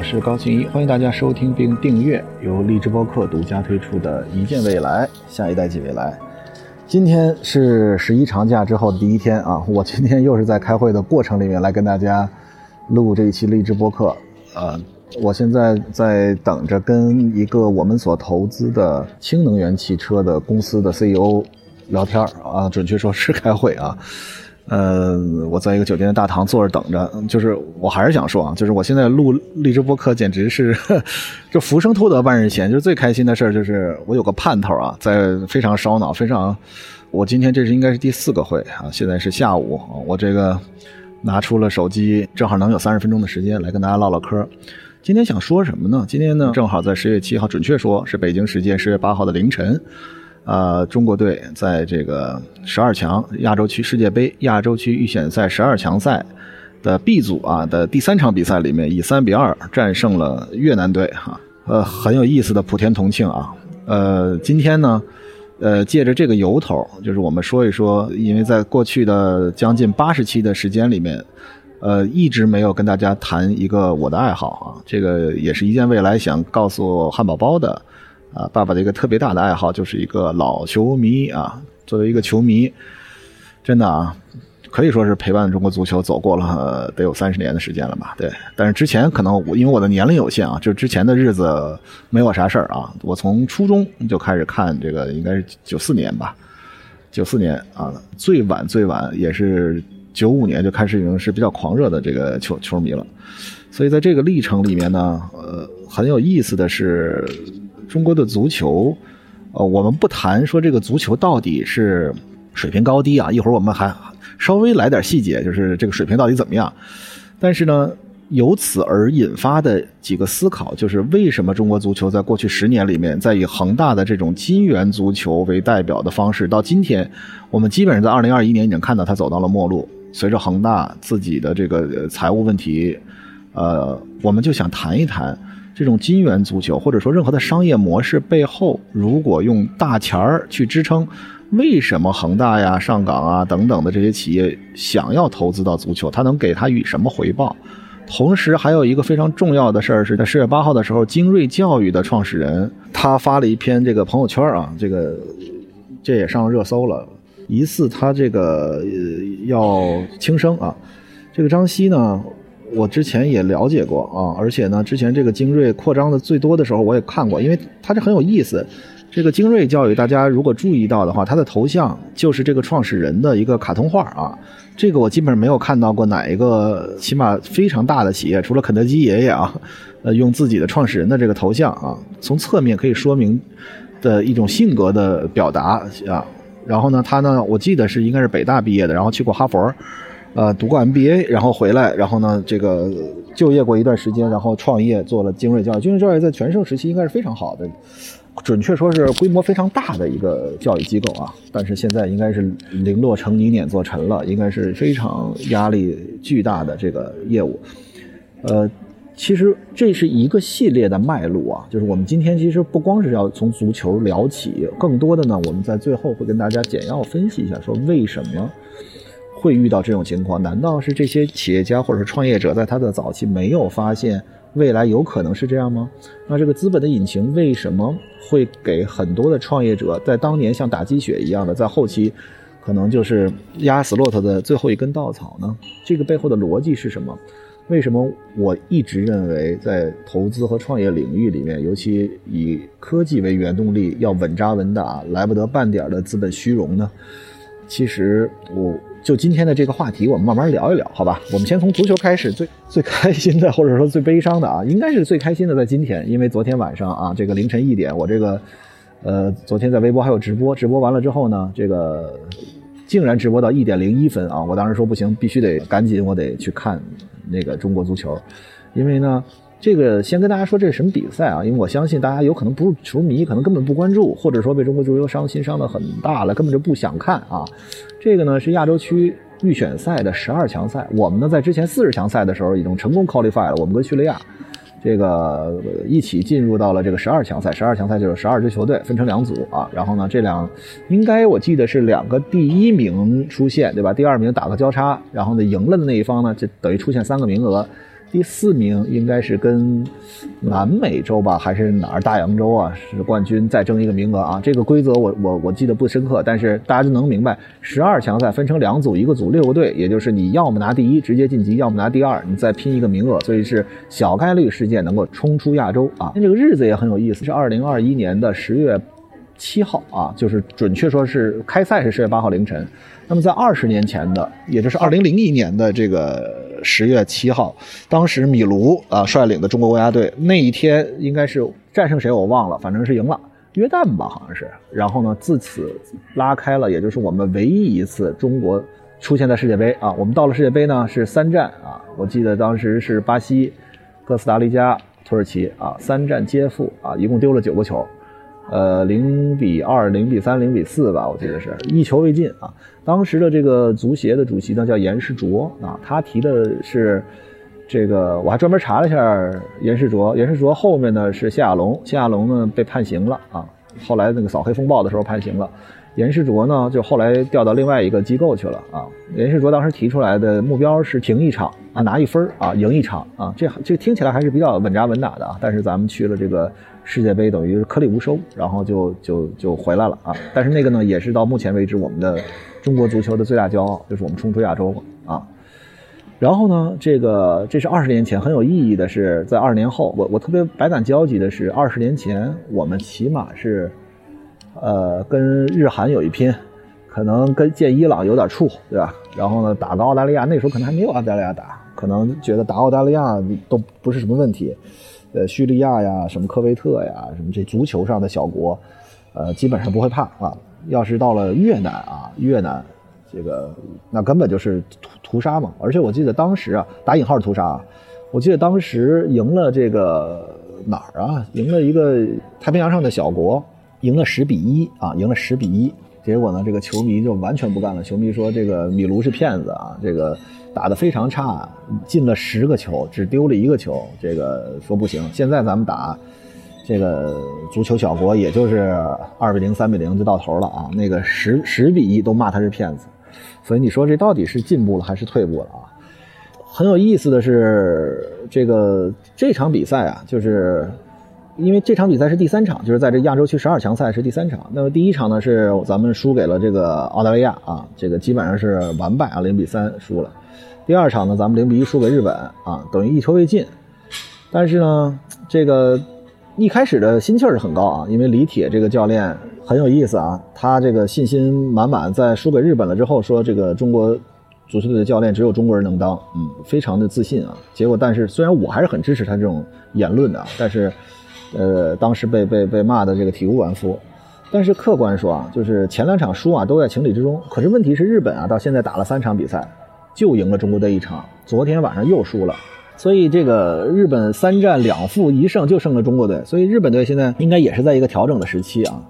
我是高庆一，欢迎大家收听并订阅由荔枝播客独家推出的《一见未来，下一代即未来》。今天是十一长假之后的第一天啊，我今天又是在开会的过程里面来跟大家录这一期荔枝播客。呃，我现在在等着跟一个我们所投资的氢能源汽车的公司的 CEO 聊天啊，准确说是开会啊。呃，我在一个酒店的大堂坐着等着，就是我还是想说啊，就是我现在录荔枝播客，简直是 就浮生偷得半日闲，就是最开心的事儿，就是我有个盼头啊，在非常烧脑，非常，我今天这是应该是第四个会啊，现在是下午，我这个拿出了手机，正好能有三十分钟的时间来跟大家唠唠嗑。今天想说什么呢？今天呢，正好在十月七号，准确说是北京时间十月八号的凌晨。呃，中国队在这个十二强亚洲区世界杯亚洲区预选赛十二强赛的 B 组啊的第三场比赛里面，以三比二战胜了越南队哈。呃，很有意思的普天同庆啊。呃，今天呢，呃，借着这个由头，就是我们说一说，因为在过去的将近八十期的时间里面，呃，一直没有跟大家谈一个我的爱好啊。这个也是一件未来想告诉汉堡包的。啊，爸爸的一个特别大的爱好就是一个老球迷啊。作为一个球迷，真的啊，可以说是陪伴中国足球走过了得有三十年的时间了吧？对。但是之前可能我因为我的年龄有限啊，就之前的日子没我啥事儿啊。我从初中就开始看这个，应该是九四年吧，九四年啊，最晚最晚也是九五年就开始已经是比较狂热的这个球球迷了。所以在这个历程里面呢，呃，很有意思的是。中国的足球，呃，我们不谈说这个足球到底是水平高低啊，一会儿我们还稍微来点细节，就是这个水平到底怎么样。但是呢，由此而引发的几个思考，就是为什么中国足球在过去十年里面，在以恒大的这种金元足球为代表的方式，到今天，我们基本上在二零二一年已经看到它走到了末路。随着恒大自己的这个财务问题，呃，我们就想谈一谈。这种金元足球，或者说任何的商业模式背后，如果用大钱儿去支撑，为什么恒大呀、上港啊等等的这些企业想要投资到足球？它能给他以什么回报？同时，还有一个非常重要的事儿是在十月八号的时候，精锐教育的创始人他发了一篇这个朋友圈啊，这个这也上热搜了，疑似他这个要轻生啊。这个张希呢？我之前也了解过啊，而且呢，之前这个精锐扩张的最多的时候，我也看过，因为它这很有意思。这个精锐教育，大家如果注意到的话，它的头像就是这个创始人的一个卡通画啊。这个我基本上没有看到过哪一个起码非常大的企业，除了肯德基爷爷啊，呃，用自己的创始人的这个头像啊，从侧面可以说明的一种性格的表达啊。然后呢，他呢，我记得是应该是北大毕业的，然后去过哈佛。呃，读过 MBA，然后回来，然后呢，这个就业过一段时间，然后创业做了精锐教育。精锐教育在全盛时期应该是非常好的，准确说是规模非常大的一个教育机构啊。但是现在应该是零落成泥碾作尘了，应该是非常压力巨大的这个业务。呃，其实这是一个系列的脉络啊，就是我们今天其实不光是要从足球聊起，更多的呢，我们在最后会跟大家简要分析一下，说为什么。会遇到这种情况？难道是这些企业家或者是创业者在他的早期没有发现未来有可能是这样吗？那这个资本的引擎为什么会给很多的创业者在当年像打鸡血一样的，在后期可能就是压死骆驼的最后一根稻草呢？这个背后的逻辑是什么？为什么我一直认为在投资和创业领域里面，尤其以科技为原动力，要稳扎稳打，来不得半点的资本虚荣呢？其实我。就今天的这个话题，我们慢慢聊一聊，好吧？我们先从足球开始，最最开心的，或者说最悲伤的啊，应该是最开心的，在今天，因为昨天晚上啊，这个凌晨一点，我这个，呃，昨天在微博还有直播，直播完了之后呢，这个竟然直播到一点零一分啊！我当时说不行，必须得赶紧，我得去看那个中国足球，因为呢。这个先跟大家说这是什么比赛啊？因为我相信大家有可能不是球迷，可能根本不关注，或者说被中国足球伤心伤的很大了，根本就不想看啊。这个呢是亚洲区预选赛的十二强赛，我们呢在之前四十强赛的时候已经成功 qualify 了，我们跟叙利亚这个一起进入到了这个十二强赛。十二强赛就是十二支球队分成两组啊，然后呢这两应该我记得是两个第一名出现对吧？第二名打个交叉，然后呢赢了的那一方呢就等于出现三个名额。第四名应该是跟南美洲吧，还是哪儿大洋洲啊？是冠军再争一个名额啊！这个规则我我我记得不深刻，但是大家就能明白，十二强赛分成两组，一个组六个队，也就是你要么拿第一直接晋级，要么拿第二，你再拼一个名额，所以是小概率事件能够冲出亚洲啊！那这个日子也很有意思，是二零二一年的十月七号啊，就是准确说是开赛是十月八号凌晨。那么在二十年前的，也就是二零零一年的这个。十月七号，当时米卢啊率领的中国国家队那一天应该是战胜谁我忘了，反正是赢了约旦吧，好像是。然后呢，自此拉开了，也就是我们唯一一次中国出现在世界杯啊。我们到了世界杯呢是三战啊，我记得当时是巴西、哥斯达黎加、土耳其啊，三战皆负啊，一共丢了九个球。呃，零比二、零比三、零比四吧，我记得是一球未进啊。当时的这个足协的主席呢叫严世卓啊，他提的是这个，我还专门查了一下严世卓。严世卓后面呢是谢亚龙，谢亚龙呢被判刑了啊，后来那个扫黑风暴的时候判刑了。严世卓呢就后来调到另外一个机构去了啊。严世卓当时提出来的目标是停一场啊，拿一分啊，赢一场啊，这这听起来还是比较稳扎稳打的啊。但是咱们去了这个。世界杯等于是颗粒无收，然后就就就回来了啊！但是那个呢，也是到目前为止我们的中国足球的最大骄傲，就是我们冲出亚洲啊！然后呢，这个这是二十年前很有意义的是，在二十年后，我我特别百感交集的是，二十年前我们起码是，呃，跟日韩有一拼，可能跟见伊朗有点怵，对吧？然后呢，打个澳大利亚，那时候可能还没有澳大利亚打，可能觉得打澳大利亚都不是什么问题。呃，叙利亚呀，什么科威特呀，什么这足球上的小国，呃，基本上不会怕啊。要是到了越南啊，越南，这个那根本就是屠屠杀嘛。而且我记得当时啊，打引号屠杀啊，我记得当时赢了这个哪儿啊？赢了一个太平洋上的小国，赢了十比一啊，赢了十比一。结果呢，这个球迷就完全不干了。球迷说这个米卢是骗子啊，这个。打得非常差，进了十个球，只丢了一个球。这个说不行。现在咱们打这个足球小国，也就是二比零、三比零就到头了啊。那个十十比一都骂他是骗子，所以你说这到底是进步了还是退步了啊？很有意思的是，这个这场比赛啊，就是因为这场比赛是第三场，就是在这亚洲区十二强赛是第三场。那么第一场呢是咱们输给了这个澳大利亚啊，这个基本上是完败啊，零比三输了。第二场呢，咱们零比一输给日本啊，等于一球未进。但是呢，这个一开始的心气儿是很高啊，因为李铁这个教练很有意思啊，他这个信心满满，在输给日本了之后说，这个中国足球队的教练只有中国人能当，嗯，非常的自信啊。结果，但是虽然我还是很支持他这种言论的，但是，呃，当时被被被骂的这个体无完肤。但是客观说啊，就是前两场输啊都在情理之中。可是问题是日本啊，到现在打了三场比赛。就赢了中国队一场，昨天晚上又输了，所以这个日本三战两负一胜就胜了中国队，所以日本队现在应该也是在一个调整的时期啊。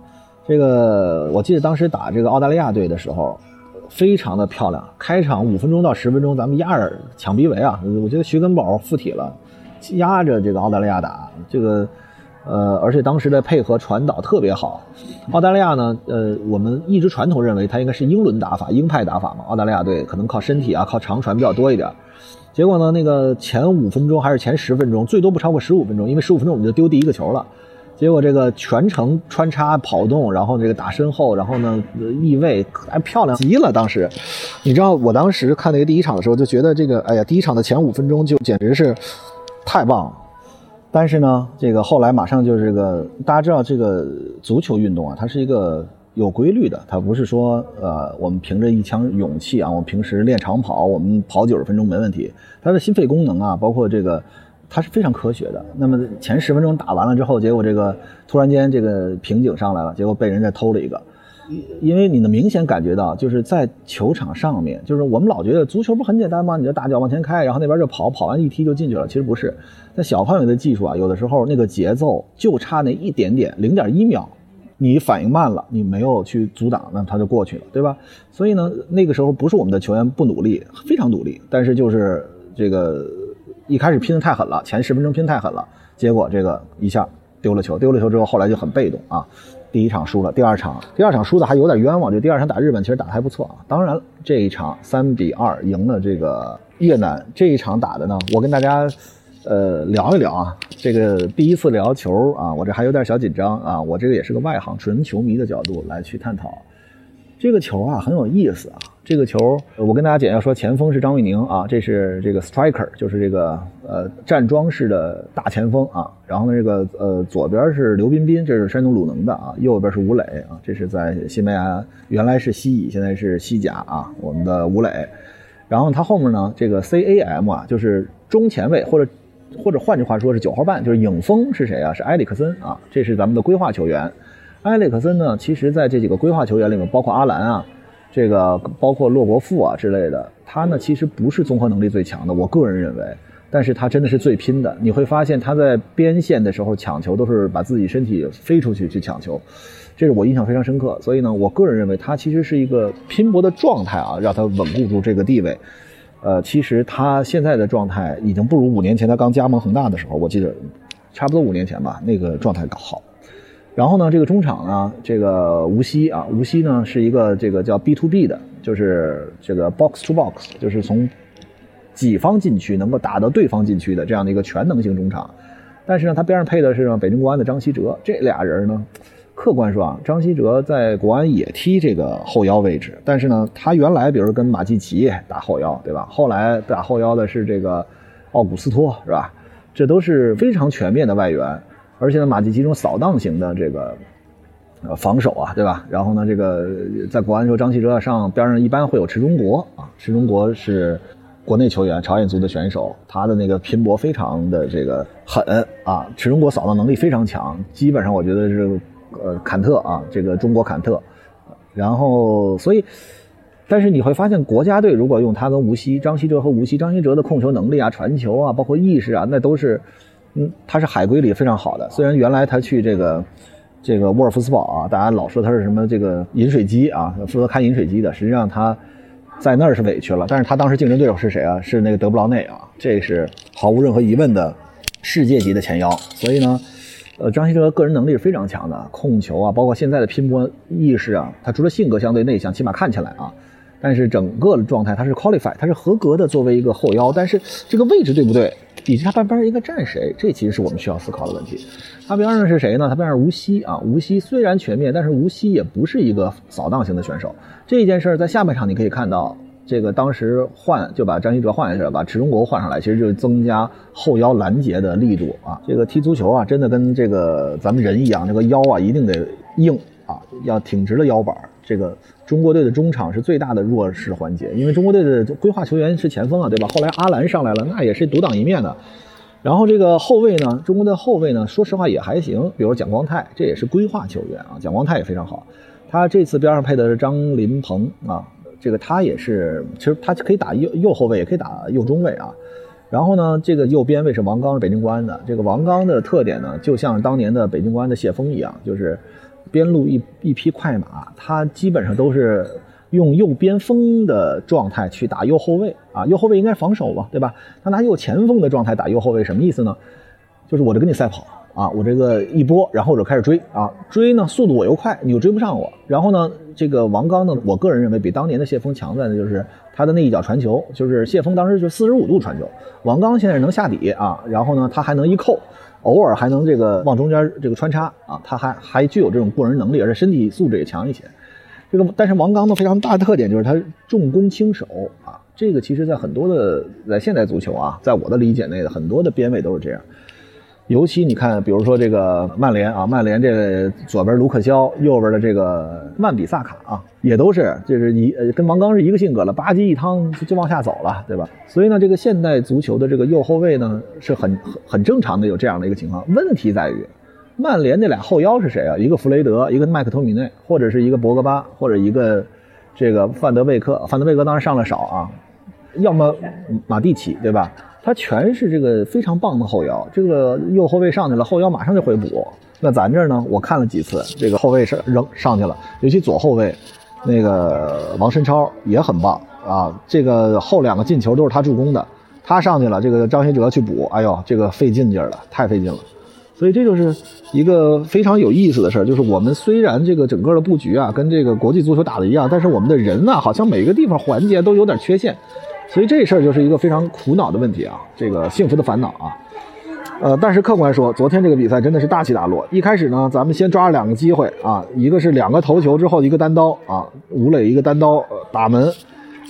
这个我记得当时打这个澳大利亚队的时候，非常的漂亮，开场五分钟到十分钟咱们压着抢逼围啊，我觉得徐根宝附体了，压着这个澳大利亚打这个。呃，而且当时的配合传导特别好。澳大利亚呢，呃，我们一直传统认为它应该是英伦打法、鹰派打法嘛。澳大利亚队可能靠身体啊，靠长传比较多一点。结果呢，那个前五分钟还是前十分钟，最多不超过十五分钟，因为十五分钟我们就丢第一个球了。结果这个全程穿插跑动，然后这个打身后，然后呢翼位还漂亮极了。当时，你知道我当时看那个第一场的时候，就觉得这个，哎呀，第一场的前五分钟就简直是太棒了。但是呢，这个后来马上就是这个，大家知道这个足球运动啊，它是一个有规律的，它不是说呃，我们凭着一腔勇气啊，我们平时练长跑，我们跑九十分钟没问题。它的心肺功能啊，包括这个，它是非常科学的。那么前十分钟打完了之后，结果这个突然间这个瓶颈上来了，结果被人家偷了一个。因为你能明显感觉到，就是在球场上面，就是我们老觉得足球不很简单吗？你就大脚往前开，然后那边就跑，跑完一踢就进去了。其实不是，在小范围的技术啊，有的时候那个节奏就差那一点点，零点一秒，你反应慢了，你没有去阻挡，那他就过去了，对吧？所以呢，那个时候不是我们的球员不努力，非常努力，但是就是这个一开始拼的太狠了，前十分钟拼太狠了，结果这个一下丢了球，丢了球之后，后来就很被动啊。第一场输了，第二场第二场输的还有点冤枉，就第二场打日本其实打的还不错啊。当然这一场三比二赢了这个越南这一场打的呢，我跟大家呃聊一聊啊。这个第一次聊球啊，我这还有点小紧张啊。我这个也是个外行，纯球迷的角度来去探讨。这个球啊很有意思啊！这个球，我跟大家简要说，前锋是张玉宁啊，这是这个 striker，就是这个呃站桩式的大前锋啊。然后呢，这个呃左边是刘彬彬，这是山东鲁能的啊。右边是吴磊啊，这是在西班牙原来是西乙，现在是西甲啊。我们的吴磊。然后他后面呢，这个 CAM 啊，就是中前卫或者或者换句话说是九号半，就是影锋是谁啊？是埃里克森啊，这是咱们的规划球员。埃里克森呢，其实在这几个规划球员里面，包括阿兰啊，这个包括洛国富啊之类的，他呢其实不是综合能力最强的，我个人认为，但是他真的是最拼的。你会发现他在边线的时候抢球都是把自己身体飞出去去抢球，这是我印象非常深刻。所以呢，我个人认为他其实是一个拼搏的状态啊，让他稳固住这个地位。呃，其实他现在的状态已经不如五年前他刚加盟恒大的时候，我记得差不多五年前吧，那个状态好。然后呢，这个中场呢，这个吴曦啊，吴曦呢是一个这个叫 B to B 的，就是这个 box to box，就是从己方禁区能够打到对方禁区的这样的一个全能型中场。但是呢，他边上配的是北京国安的张稀哲，这俩人呢，客观说啊，张稀哲在国安也踢这个后腰位置，但是呢，他原来比如跟马季奇打后腰，对吧？后来打后腰的是这个奥古斯托，是吧？这都是非常全面的外援。而且呢，马季奇这种扫荡型的这个呃防守啊，对吧？然后呢，这个在国安时候，张稀哲上边上一般会有池中国啊，池中国是国内球员，朝鲜族的选手，他的那个拼搏非常的这个狠啊，池中国扫荡能力非常强，基本上我觉得是呃坎特啊，这个中国坎特。然后所以，但是你会发现国家队如果用他跟吴曦、张稀哲和吴曦，张稀哲的控球能力啊、传球啊，包括意识啊，那都是。嗯，他是海归里非常好的。虽然原来他去这个这个沃尔夫斯堡啊，大家老说他是什么这个饮水机啊，负责开饮水机的。实际上他在那儿是委屈了。但是他当时竞争对手是谁啊？是那个德布劳内啊，这是毫无任何疑问的世界级的前腰。所以呢，呃，张稀哲个人能力是非常强的，控球啊，包括现在的拼搏意识啊，他除了性格相对内向，起码看起来啊。但是整个的状态，他是 qualify，他是合格的作为一个后腰。但是这个位置对不对，底下他半边应该站谁，这其实是我们需要思考的问题。他边上是谁呢？他边上吴曦啊，吴曦虽然全面，但是吴曦也不是一个扫荡型的选手。这件事在下半场你可以看到，这个当时换就把张稀哲换下去了，把池忠国换上来，其实就是增加后腰拦截的力度啊。这个踢足球啊，真的跟这个咱们人一样，这个腰啊一定得硬啊，要挺直了腰板。这个中国队的中场是最大的弱势环节，因为中国队的规划球员是前锋啊，对吧？后来阿兰上来了，那也是独当一面的。然后这个后卫呢，中国的后卫呢，说实话也还行，比如蒋光太，这也是规划球员啊。蒋光太也非常好，他这次边上配的是张林鹏啊，这个他也是，其实他可以打右右后卫，也可以打右中卫啊。然后呢，这个右边卫是王刚，是北京国安的。这个王刚的特点呢，就像当年的北京国安的谢峰一样，就是。边路一一匹快马，他基本上都是用右边锋的状态去打右后卫啊，右后卫应该防守吧，对吧？他拿右前锋的状态打右后卫，什么意思呢？就是我这跟你赛跑啊，我这个一波，然后我就开始追啊，追呢速度我又快，你又追不上我。然后呢，这个王刚呢，我个人认为比当年的谢峰强在的就是他的那一脚传球，就是谢峰当时就四十五度传球，王刚现在能下底啊，然后呢他还能一扣。偶尔还能这个往中间这个穿插啊，他还还具有这种过人能力，而且身体素质也强一些。这个但是王刚的非常大的特点就是他重攻轻守啊，这个其实在很多的在现代足球啊，在我的理解内的很多的边位都是这样。尤其你看，比如说这个曼联啊，曼联这左边卢克肖，右边的这个曼比萨卡啊，也都是就是一呃跟王刚是一个性格了，吧唧一趟就就往下走了，对吧？所以呢，这个现代足球的这个右后卫呢是很很很正常的有这样的一个情况。问题在于，曼联那俩后腰是谁啊？一个弗雷德，一个麦克托米内，或者是一个博格巴，或者一个这个范德贝克。范德贝克当然上了少啊，要么马蒂奇，对吧？他全是这个非常棒的后腰，这个右后卫上去了，后腰马上就回补。那咱这儿呢，我看了几次，这个后卫上扔上去了，尤其左后卫那个王申超也很棒啊。这个后两个进球都是他助攻的，他上去了，这个张学哲去补，哎呦，这个费劲劲儿了，太费劲了。所以这就是一个非常有意思的事儿，就是我们虽然这个整个的布局啊跟这个国际足球打的一样，但是我们的人呢，好像每个地方环节都有点缺陷。所以这事儿就是一个非常苦恼的问题啊，这个幸福的烦恼啊。呃，但是客观说，昨天这个比赛真的是大起大落。一开始呢，咱们先抓了两个机会啊，一个是两个头球之后一个单刀啊，吴磊一个单刀打门。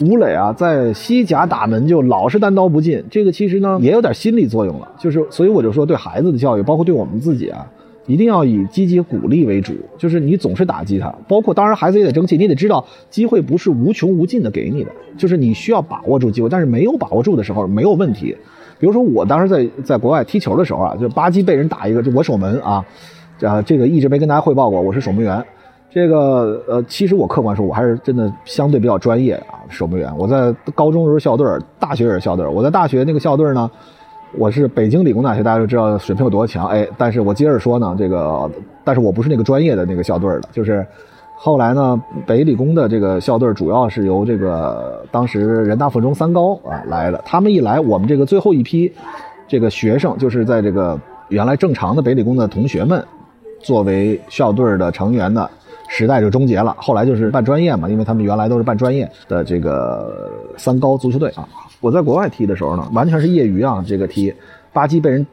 吴磊啊，在西甲打门就老是单刀不进，这个其实呢也有点心理作用了，就是所以我就说对孩子的教育，包括对我们自己啊，一定要以积极鼓励为主，就是你总是打击他，包括当然孩子也得争气，你得知道机会不是无穷无尽的给你的，就是你需要把握住机会，但是没有把握住的时候没有问题。比如说我当时在在国外踢球的时候啊，就吧唧被人打一个，就我守门啊，啊这个一直没跟大家汇报过，我是守门员。这个呃，其实我客观说，我还是真的相对比较专业啊，守门员。我在高中时候校队，大学也是校队。我在大学那个校队呢，我是北京理工大学，大家就知道水平有多强。哎，但是我接着说呢，这个，但是我不是那个专业的那个校队的，就是后来呢，北理工的这个校队主要是由这个当时人大附中三高啊来的。他们一来，我们这个最后一批这个学生，就是在这个原来正常的北理工的同学们，作为校队的成员的。时代就终结了，后来就是办专业嘛，因为他们原来都是办专业的这个三高足球队啊。我在国外踢的时候呢，完全是业余啊，这个踢，吧唧被人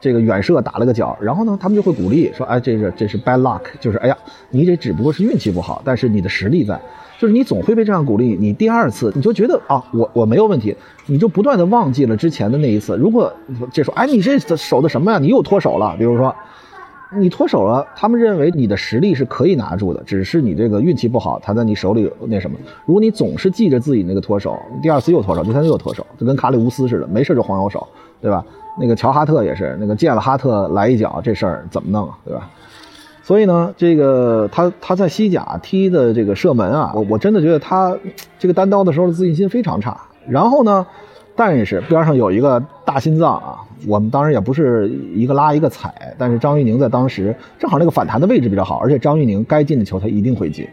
这个远射打了个脚，然后呢，他们就会鼓励说，哎，这是这是 bad luck，就是哎呀，你这只不过是运气不好，但是你的实力在，就是你总会被这样鼓励，你第二次你就觉得啊，我我没有问题，你就不断的忘记了之前的那一次。如果这说，哎，你这手的什么呀？你又脱手了，比如说。你脱手了，他们认为你的实力是可以拿住的，只是你这个运气不好，他在你手里那什么。如果你总是记着自己那个脱手，第二次又脱手，第三次又脱手，就跟卡里乌斯似的，没事就晃悠手，对吧？那个乔哈特也是，那个见了哈特来一脚，这事儿怎么弄，对吧？所以呢，这个他他在西甲踢的这个射门啊，我我真的觉得他这个单刀的时候的自信心非常差。然后呢？但是边上有一个大心脏啊，我们当然也不是一个拉一个踩，但是张玉宁在当时正好那个反弹的位置比较好，而且张玉宁该进的球他一定会进。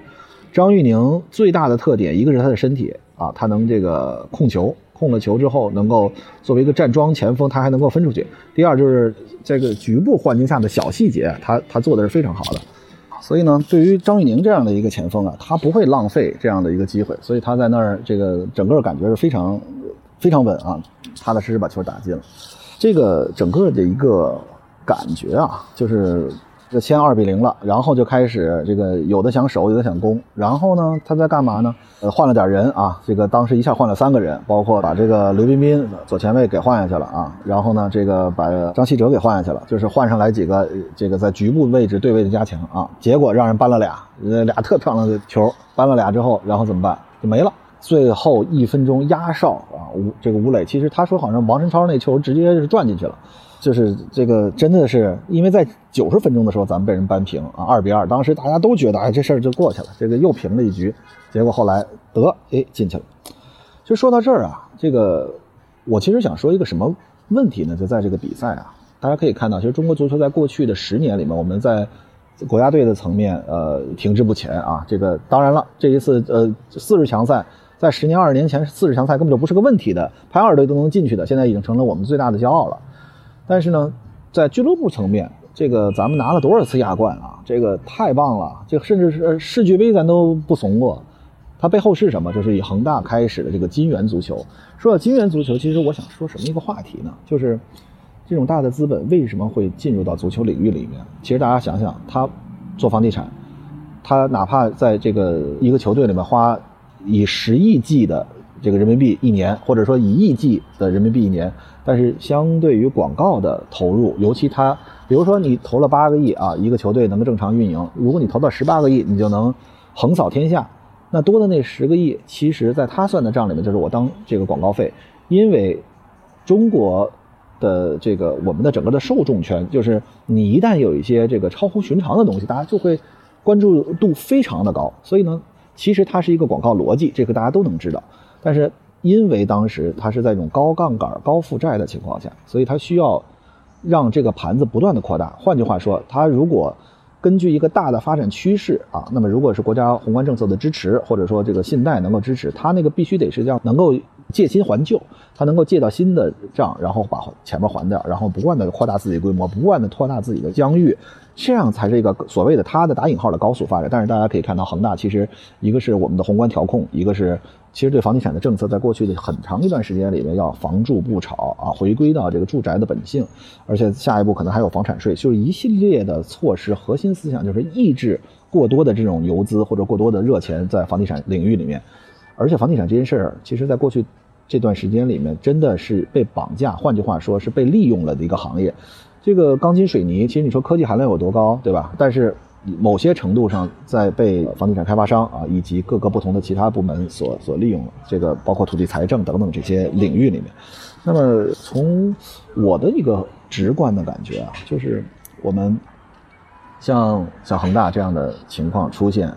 张玉宁最大的特点，一个是他的身体啊，他能这个控球，控了球之后能够作为一个站桩前锋，他还能够分出去。第二就是这个局部环境下的小细节，他他做的是非常好的。所以呢，对于张玉宁这样的一个前锋啊，他不会浪费这样的一个机会，所以他在那儿这个整个感觉是非常。非常稳啊，踏踏实实把球打进了。这个整个的一个感觉啊，就是这先二比零了，然后就开始这个有的想守，有的想攻。然后呢，他在干嘛呢？呃，换了点人啊，这个当时一下换了三个人，包括把这个刘彬彬左前卫给换下去了啊。然后呢，这个把张稀哲给换下去了，就是换上来几个这个在局部位置对位的加强啊。结果让人扳了俩，呃，俩特漂亮的球，扳了俩之后，然后怎么办？就没了。最后一分钟压哨啊，吴这个吴磊，其实他说好像王晨超那球直接是转进去了，就是这个真的是因为在九十分钟的时候咱们被人扳平啊，二比二，当时大家都觉得哎这事儿就过去了，这个又平了一局，结果后来得哎进去了。就说到这儿啊，这个我其实想说一个什么问题呢？就在这个比赛啊，大家可以看到，其实中国足球在过去的十年里面，我们在。国家队的层面，呃，停滞不前啊。这个当然了，这一次，呃，四十强赛，在十年、二十年前，四十强赛根本就不是个问题的，排二队都能进去的，现在已经成了我们最大的骄傲了。但是呢，在俱乐部层面，这个咱们拿了多少次亚冠啊？这个太棒了，这甚至是世俱杯咱都不怂过。它背后是什么？就是以恒大开始的这个金元足球。说到金元足球，其实我想说什么一个话题呢？就是。这种大的资本为什么会进入到足球领域里面？其实大家想想，他做房地产，他哪怕在这个一个球队里面花以十亿计的这个人民币一年，或者说以亿计的人民币一年，但是相对于广告的投入，尤其他，比如说你投了八个亿啊，一个球队能够正常运营，如果你投到十八个亿，你就能横扫天下。那多的那十个亿，其实在他算的账里面就是我当这个广告费，因为中国。的这个我们的整个的受众圈，就是你一旦有一些这个超乎寻常的东西，大家就会关注度非常的高。所以呢，其实它是一个广告逻辑，这个大家都能知道。但是因为当时它是在一种高杠杆、高负债的情况下，所以它需要让这个盘子不断的扩大。换句话说，它如果根据一个大的发展趋势啊，那么如果是国家宏观政策的支持，或者说这个信贷能够支持，它那个必须得是这样能够。借新还旧，他能够借到新的账，然后把前面还掉，然后不断的扩大自己规模，不断的扩大自己的疆域，这样才是一个所谓的他的打引号的高速发展。但是大家可以看到，恒大其实一个是我们的宏观调控，一个是其实对房地产的政策，在过去的很长一段时间里面要房住不炒啊，回归到这个住宅的本性，而且下一步可能还有房产税，就是一系列的措施，核心思想就是抑制过多的这种游资或者过多的热钱在房地产领域里面。而且房地产这件事儿，其实在过去这段时间里面，真的是被绑架，换句话说是被利用了的一个行业。这个钢筋水泥，其实你说科技含量有多高，对吧？但是某些程度上，在被房地产开发商啊以及各个不同的其他部门所所利用，这个包括土地财政等等这些领域里面。那么从我的一个直观的感觉啊，就是我们像像恒大这样的情况出现。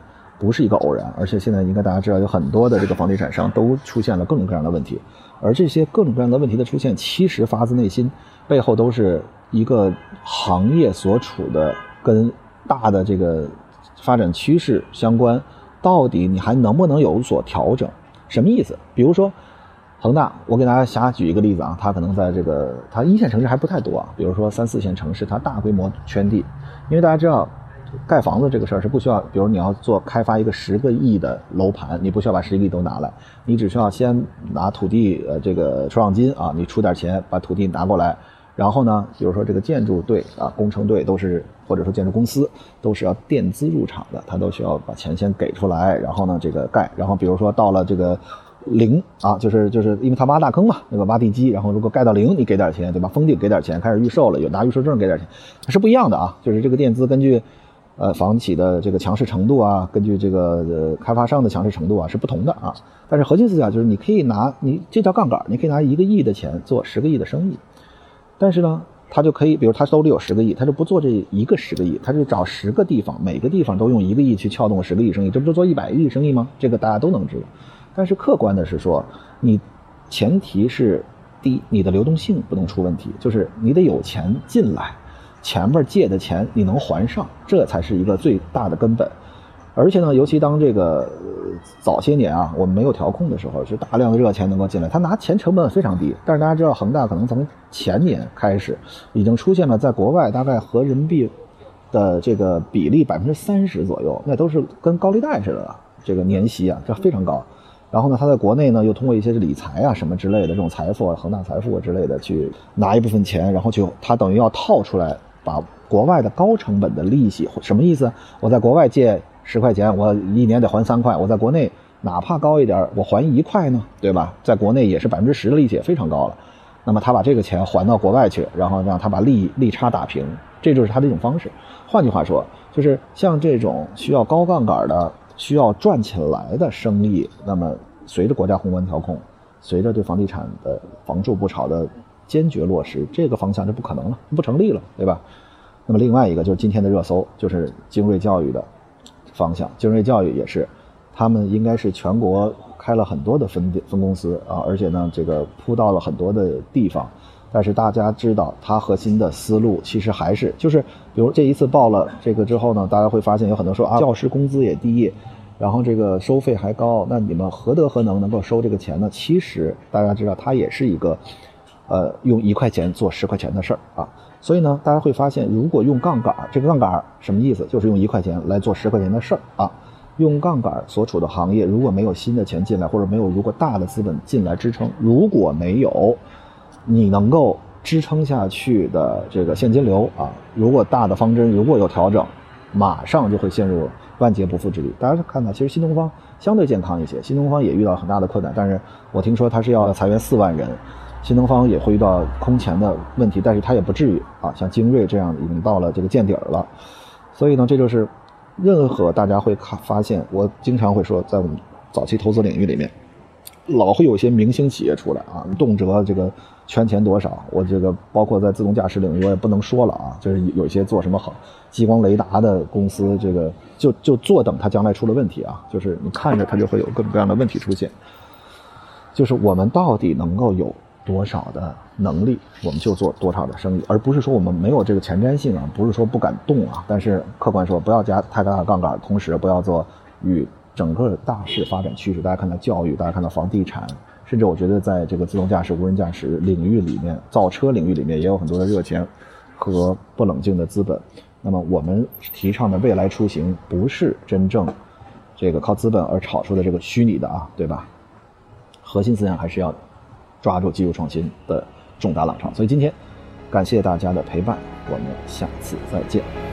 不是一个偶然，而且现在应该大家知道，有很多的这个房地产商都出现了各种各样的问题，而这些各种各样的问题的出现，其实发自内心，背后都是一个行业所处的跟大的这个发展趋势相关，到底你还能不能有所调整？什么意思？比如说恒大，我给大家瞎举一个例子啊，它可能在这个它一线城市还不太多啊，比如说三四线城市，它大规模圈地，因为大家知道。盖房子这个事儿是不需要，比如你要做开发一个十个亿的楼盘，你不需要把十个亿都拿来，你只需要先拿土地呃这个出让金啊，你出点钱把土地拿过来，然后呢，比如说这个建筑队啊、工程队都是或者说建筑公司都是要垫资入场的，他都需要把钱先给出来，然后呢这个盖，然后比如说到了这个零啊，就是就是因为他挖大坑嘛，那个挖地基，然后如果盖到零，你给点钱对吧？封顶给点钱，开始预售了，有拿预售证给点钱，是不一样的啊，就是这个垫资根据。呃，房企的这个强势程度啊，根据这个呃开发商的强势程度啊是不同的啊。但是核心思想就是，你可以拿你这叫杠杆，你可以拿一个亿的钱做十个亿的生意。但是呢，他就可以，比如他手里有十个亿，他就不做这一个十个亿，他就找十个地方，每个地方都用一个亿去撬动十个亿生意，这不就做一百亿生意吗？这个大家都能知道。但是客观的是说，你前提是第一，你的流动性不能出问题，就是你得有钱进来。前面借的钱你能还上，这才是一个最大的根本。而且呢，尤其当这个早些年啊，我们没有调控的时候，是大量的热钱能够进来，他拿钱成本非常低。但是大家知道，恒大可能从前年开始，已经出现了在国外大概和人民币的这个比例百分之三十左右，那都是跟高利贷似的，这个年息啊，这非常高。然后呢，他在国内呢又通过一些理财啊什么之类的这种财富啊，恒大财富啊之类的去拿一部分钱，然后就他等于要套出来。把国外的高成本的利息什么意思？我在国外借十块钱，我一年得还三块；我在国内哪怕高一点，我还一块呢，对吧？在国内也是百分之十的利息，也非常高了。那么他把这个钱还到国外去，然后让他把利利差打平，这就是他的一种方式。换句话说，就是像这种需要高杠杆的、需要赚起来的生意，那么随着国家宏观调控，随着对房地产的房住不炒的。坚决落实这个方向就不可能了，不成立了，对吧？那么另外一个就是今天的热搜，就是精锐教育的方向。精锐教育也是，他们应该是全国开了很多的分分公司啊，而且呢，这个铺到了很多的地方。但是大家知道，它核心的思路其实还是就是，比如这一次报了这个之后呢，大家会发现有很多说啊，教师工资也低，然后这个收费还高，那你们何德何能能够收这个钱呢？其实大家知道，它也是一个。呃，用一块钱做十块钱的事儿啊，所以呢，大家会发现，如果用杠杆，这个杠杆什么意思？就是用一块钱来做十块钱的事儿啊。用杠杆所处的行业，如果没有新的钱进来，或者没有如果大的资本进来支撑，如果没有你能够支撑下去的这个现金流啊，如果大的方针如果有调整，马上就会陷入万劫不复之地。大家看到，其实新东方相对健康一些，新东方也遇到很大的困难，但是我听说他是要裁员四万人。新东方也会遇到空前的问题，但是它也不至于啊，像精锐这样已经到了这个见底儿了。所以呢，这就是任何大家会看发现，我经常会说，在我们早期投资领域里面，老会有一些明星企业出来啊，动辄这个圈钱多少。我这个包括在自动驾驶领域，我也不能说了啊，就是有一些做什么好激光雷达的公司，这个就就坐等它将来出了问题啊，就是你看着它就会有各种各样的问题出现。就是我们到底能够有？多少的能力，我们就做多少的生意，而不是说我们没有这个前瞻性啊，不是说不敢动啊。但是客观说，不要加太大的杠杆，同时不要做与整个大势发展趋势。大家看到教育，大家看到房地产，甚至我觉得在这个自动驾驶、无人驾驶领域里面，造车领域里面也有很多的热钱和不冷静的资本。那么我们提倡的未来出行，不是真正这个靠资本而炒出的这个虚拟的啊，对吧？核心思想还是要抓住技术创新的重大浪潮。所以今天感谢大家的陪伴，我们下次再见。